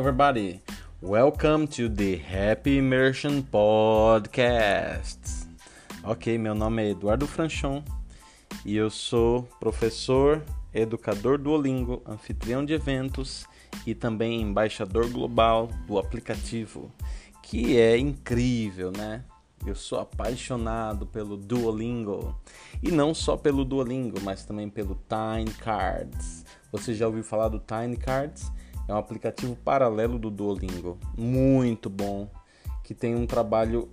everybody. Welcome to the Happy Immersion Podcast. Ok, meu nome é Eduardo Franchon e eu sou professor, educador do Olingo, anfitrião de eventos e também embaixador global do aplicativo, que é incrível, né? Eu sou apaixonado pelo Duolingo e não só pelo Duolingo, mas também pelo Tiny Cards. Você já ouviu falar do Tiny Cards? É um aplicativo paralelo do Duolingo, muito bom, que tem um trabalho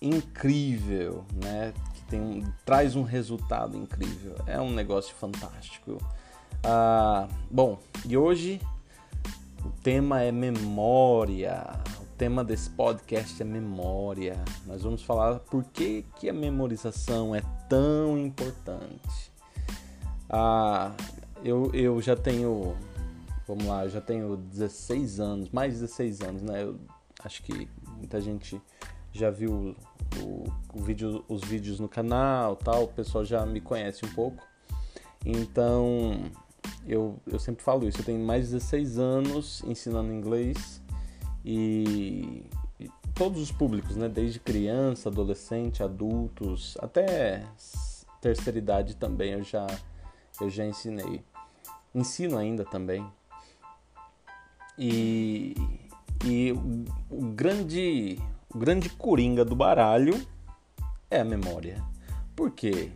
incrível, né? Que tem um, traz um resultado incrível. É um negócio fantástico. Ah, bom, e hoje o tema é memória tema desse podcast é memória. Nós vamos falar por que, que a memorização é tão importante. Ah, eu, eu já tenho, vamos lá, eu já tenho 16 anos, mais de 16 anos, né? Eu acho que muita gente já viu o, o vídeo, os vídeos no canal, tal, o pessoal já me conhece um pouco. Então, eu, eu sempre falo isso, eu tenho mais de 16 anos ensinando inglês e, e todos os públicos, né? Desde criança, adolescente, adultos, até terceira idade também eu já, eu já ensinei. Ensino ainda também. E, e o, o grande, o grande coringa do baralho é a memória. Por quê?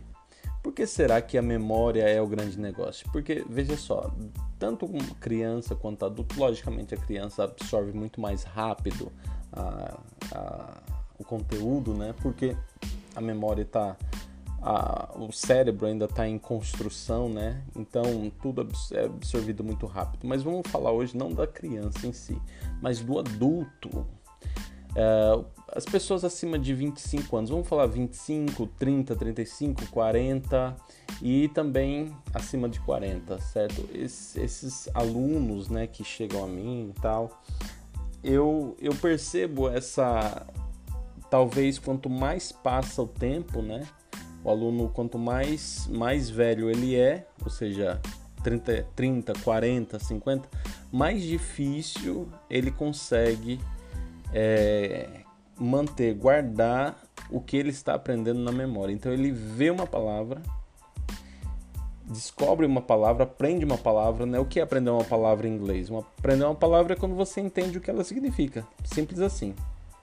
Por que será que a memória é o grande negócio? Porque, veja só, tanto criança quanto adulto, logicamente a criança absorve muito mais rápido a, a, o conteúdo, né? Porque a memória está o cérebro ainda está em construção, né? Então tudo é absorvido muito rápido. Mas vamos falar hoje não da criança em si, mas do adulto. É, as pessoas acima de 25 anos, vamos falar 25, 30, 35, 40 e também acima de 40, certo? Es, esses alunos, né, que chegam a mim e tal, eu, eu percebo essa, talvez quanto mais passa o tempo, né, o aluno quanto mais, mais velho ele é, ou seja, 30, 30, 40, 50, mais difícil ele consegue é, manter, guardar o que ele está aprendendo na memória. Então ele vê uma palavra, descobre uma palavra, aprende uma palavra, né? O que é aprender uma palavra em inglês? Uma, aprender uma palavra é quando você entende o que ela significa. Simples assim.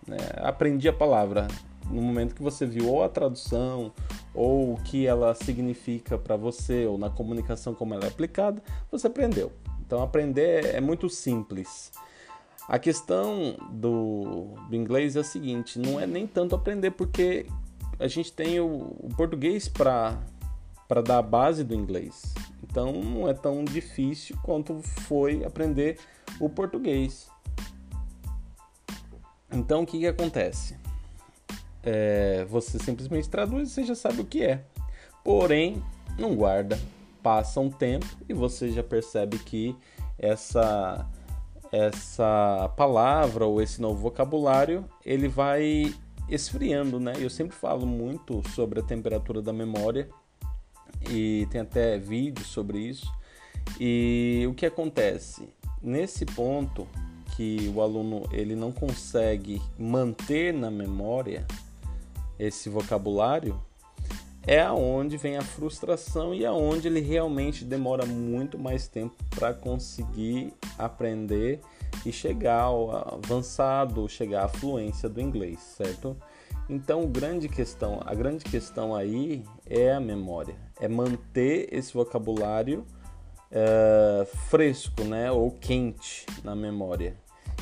Né? Aprendi a palavra no momento que você viu ou a tradução ou o que ela significa para você ou na comunicação como ela é aplicada, você aprendeu. Então aprender é muito simples. A questão do, do inglês é a seguinte: não é nem tanto aprender, porque a gente tem o, o português para dar a base do inglês. Então não é tão difícil quanto foi aprender o português. Então o que, que acontece? É, você simplesmente traduz e você já sabe o que é. Porém, não guarda. Passa um tempo e você já percebe que essa essa palavra ou esse novo vocabulário, ele vai esfriando, né? Eu sempre falo muito sobre a temperatura da memória e tem até vídeos sobre isso. E o que acontece? Nesse ponto que o aluno ele não consegue manter na memória esse vocabulário, é aonde vem a frustração e aonde ele realmente demora muito mais tempo para conseguir aprender e chegar ao avançado, chegar à fluência do inglês, certo? Então, grande questão, a grande questão aí é a memória, é manter esse vocabulário é, fresco, né, ou quente na memória.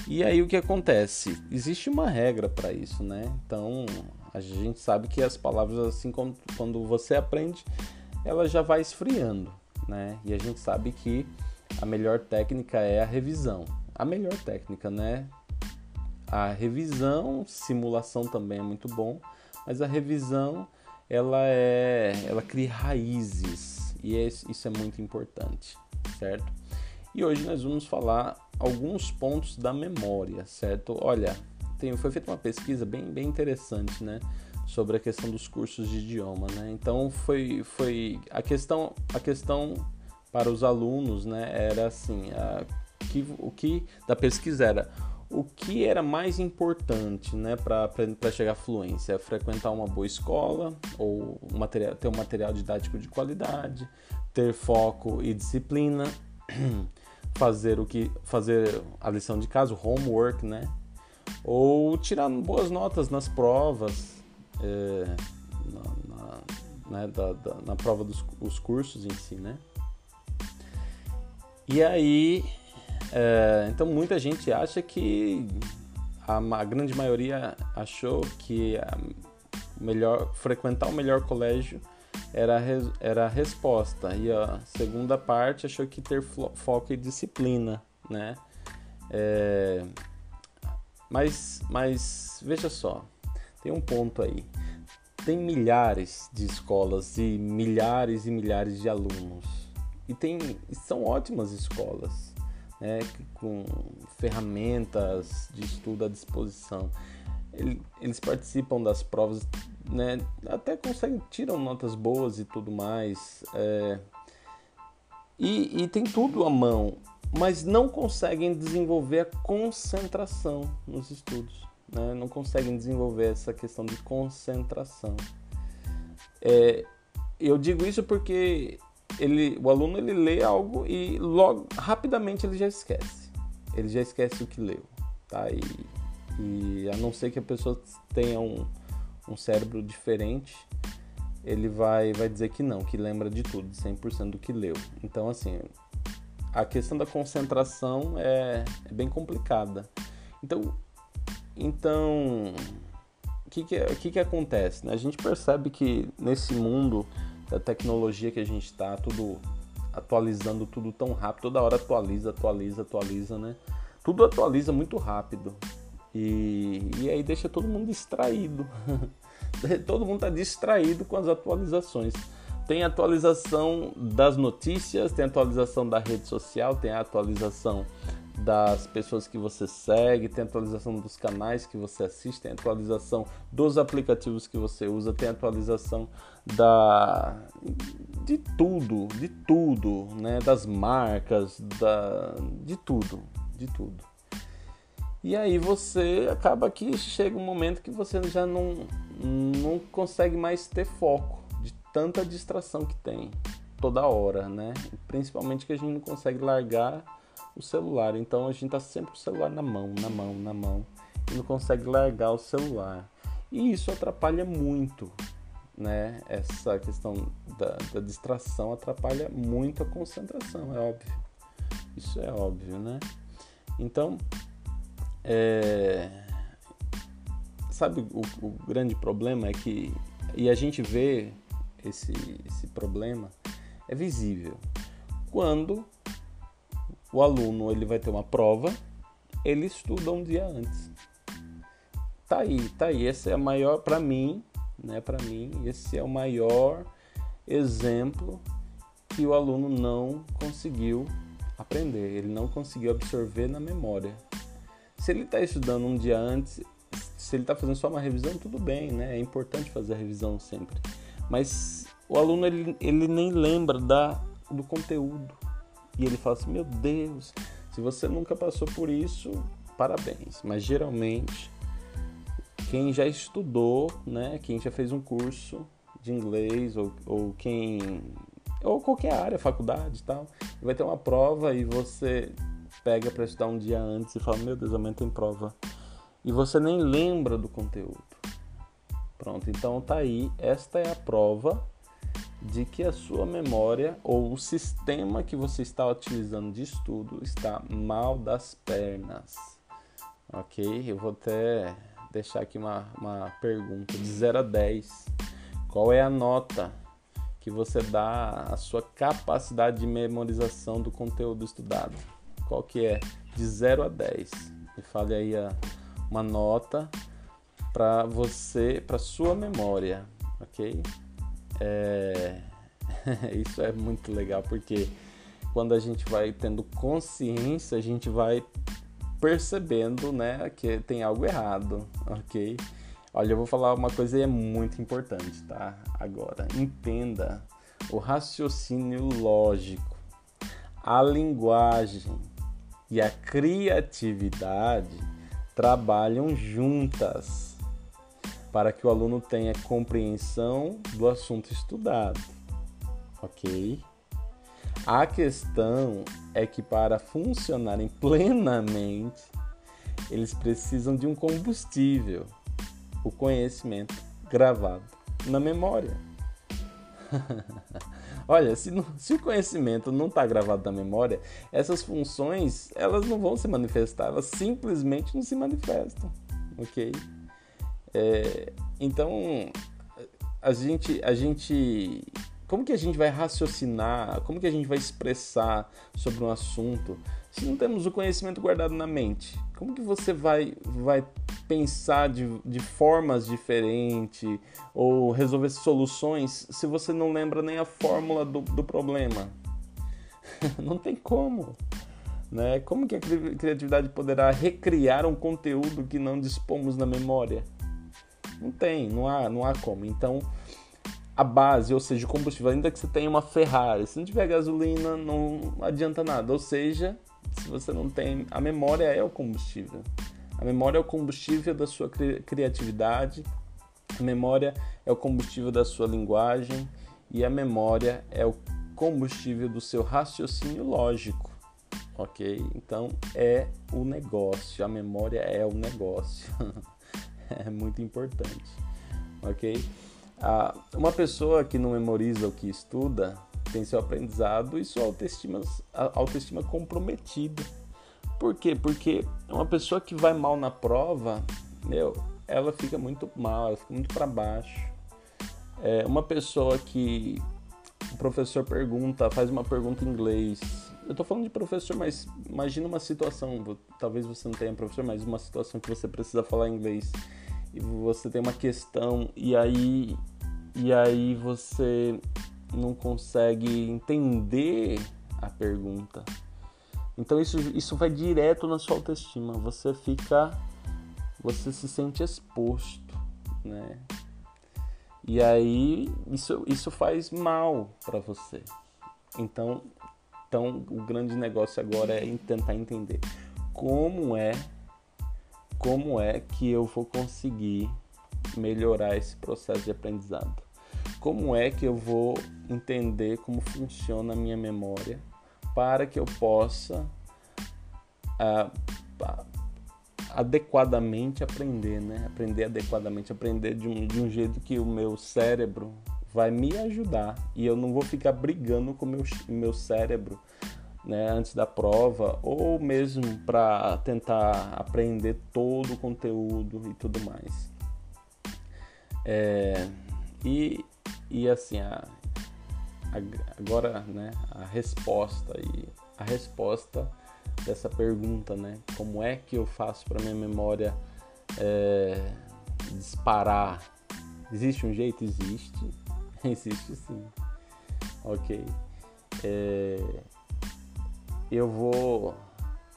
E aí o que acontece? Existe uma regra para isso, né? Então, a gente sabe que as palavras, assim quando você aprende, ela já vai esfriando, né? E a gente sabe que a melhor técnica é a revisão. A melhor técnica, né? A revisão, simulação também é muito bom, mas a revisão ela é, ela cria raízes e isso é muito importante, certo? E hoje nós vamos falar alguns pontos da memória, certo? Olha, tem, foi feita uma pesquisa bem, bem interessante, né? Sobre a questão dos cursos de idioma, né? Então foi, foi a questão a questão para os alunos, né? Era assim, a, que, o que da pesquisa era o que era mais importante né, para chegar à fluência? Frequentar uma boa escola, ou material, ter um material didático de qualidade, ter foco e disciplina, fazer o que fazer a lição de casa, o homework, né? Ou tirar boas notas nas provas, é, na, na, né, da, da, na prova dos cursos em si, né? E aí é, então muita gente acha que a, a, grande maioria achou que a melhor frequentar o melhor colégio era a, era a resposta e a segunda parte achou que ter foco e disciplina, né? É, mas, mas veja só, tem um ponto aí. Tem milhares de escolas e milhares e milhares de alunos e tem são ótimas escolas né, com ferramentas de estudo à disposição. Eles participam das provas, né, até conseguem, tiram notas boas e tudo mais. É, e, e tem tudo à mão, mas não conseguem desenvolver a concentração nos estudos. Né? Não conseguem desenvolver essa questão de concentração. É, eu digo isso porque ele, o aluno ele lê algo e logo rapidamente ele já esquece. Ele já esquece o que leu, tá? E, e a não ser que a pessoa tenha um, um cérebro diferente, ele vai, vai dizer que não, que lembra de tudo, de 100% do que leu. Então, assim, a questão da concentração é, é bem complicada. Então, então o que, que, que, que acontece? Né? A gente percebe que nesse mundo da tecnologia que a gente está, tudo atualizando tudo tão rápido, toda hora atualiza, atualiza, atualiza, né? Tudo atualiza muito rápido. E, e aí deixa todo mundo distraído. todo mundo está distraído com as atualizações. Tem atualização das notícias, tem atualização da rede social, tem atualização das pessoas que você segue, tem atualização dos canais que você assiste, tem atualização dos aplicativos que você usa, tem atualização da de tudo, de tudo, né, das marcas, da de tudo, de tudo. E aí você acaba que chega um momento que você já não não consegue mais ter foco tanta distração que tem toda hora, né? Principalmente que a gente não consegue largar o celular. Então a gente tá sempre com o celular na mão, na mão, na mão e não consegue largar o celular. E isso atrapalha muito, né? Essa questão da, da distração atrapalha muito a concentração, é óbvio. Isso é óbvio, né? Então, é... sabe o, o grande problema é que e a gente vê esse, esse problema é visível quando o aluno ele vai ter uma prova, ele estuda um dia antes. Tá aí, tá aí. Esse é a maior para mim, né? Para mim, esse é o maior exemplo que o aluno não conseguiu aprender, ele não conseguiu absorver na memória. Se ele está estudando um dia antes, se ele está fazendo só uma revisão, tudo bem, né? É importante fazer a revisão sempre. Mas o aluno ele, ele nem lembra da, do conteúdo e ele fala assim: Meu Deus, se você nunca passou por isso, parabéns. Mas geralmente, quem já estudou, né, quem já fez um curso de inglês ou, ou quem. ou qualquer área, faculdade e tal, vai ter uma prova e você pega para estudar um dia antes e fala: Meu Deus, amanhã tem prova. E você nem lembra do conteúdo. Pronto, então tá aí. Esta é a prova de que a sua memória ou o sistema que você está utilizando de estudo está mal das pernas. Ok? Eu vou até deixar aqui uma, uma pergunta de 0 a 10. Qual é a nota que você dá à sua capacidade de memorização do conteúdo estudado? Qual que é? De 0 a 10. Me fale aí a, uma nota para você, para sua memória, ok? É... Isso é muito legal porque quando a gente vai tendo consciência, a gente vai percebendo, né, que tem algo errado, ok? Olha, eu vou falar uma coisa e é muito importante, tá? Agora, entenda o raciocínio lógico, a linguagem e a criatividade trabalham juntas para que o aluno tenha compreensão do assunto estudado. Ok? A questão é que para funcionarem plenamente, eles precisam de um combustível, o conhecimento gravado na memória. Olha, se, não, se, o conhecimento não está gravado na memória, essas funções elas não vão se manifestar, elas simplesmente não se manifestam, ok? É, então a gente, a gente, como que a gente vai raciocinar, como que a gente vai expressar sobre um assunto se não temos o conhecimento guardado na mente? Como que você vai, vai pensar de, de formas diferentes ou resolver soluções se você não lembra nem a fórmula do, do problema? não tem como. Né? Como que a criatividade poderá recriar um conteúdo que não dispomos na memória? Não tem, não há, não há como. Então, a base, ou seja, o combustível, ainda que você tenha uma Ferrari, se não tiver gasolina, não adianta nada. Ou seja, se você não tem. A memória é o combustível. A memória é o combustível da sua cri criatividade, a memória é o combustível da sua linguagem e a memória é o combustível do seu raciocínio lógico. Ok? Então é o negócio, a memória é o negócio. é muito importante. Ok? Ah, uma pessoa que não memoriza o que estuda, tem seu aprendizado e sua autoestima, autoestima comprometida. Por quê? Porque uma pessoa que vai mal na prova, meu, ela fica muito mal, ela fica muito para baixo. É uma pessoa que o professor pergunta, faz uma pergunta em inglês. Eu tô falando de professor, mas imagina uma situação, talvez você não tenha professor, mas uma situação que você precisa falar inglês e você tem uma questão e aí e aí você não consegue entender a pergunta. Então isso, isso vai direto na sua autoestima. Você fica. Você se sente exposto, né? E aí isso, isso faz mal para você. Então, então o grande negócio agora é tentar entender como é como é que eu vou conseguir melhorar esse processo de aprendizado como é que eu vou entender como funciona a minha memória para que eu possa ah, adequadamente aprender, né? Aprender adequadamente, aprender de um, de um jeito que o meu cérebro vai me ajudar e eu não vou ficar brigando com meu, meu cérebro né, antes da prova ou mesmo para tentar aprender todo o conteúdo e tudo mais. É, e e assim, a, a, agora, né, a resposta e a resposta dessa pergunta, né, como é que eu faço para minha memória é, disparar? Existe um jeito? Existe, existe sim. Ok. É, eu vou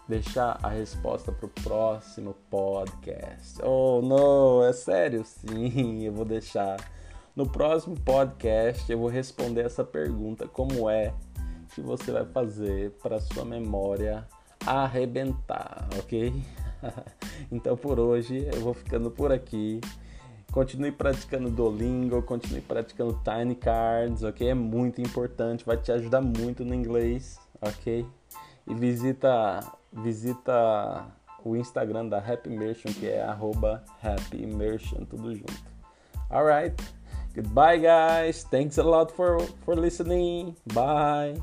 deixar a resposta para o próximo podcast. Oh, não, é sério? Sim, eu vou deixar no próximo podcast eu vou responder essa pergunta: como é que você vai fazer para sua memória arrebentar, ok? então por hoje eu vou ficando por aqui. Continue praticando Duolingo, continue praticando Tiny Cards, ok? É muito importante, vai te ajudar muito no inglês, ok? E visita, visita o Instagram da Happy Immersion, que é arroba Happy Immersion, tudo junto. Alright? Goodbye, guys. Thanks a lot for, for listening. Bye.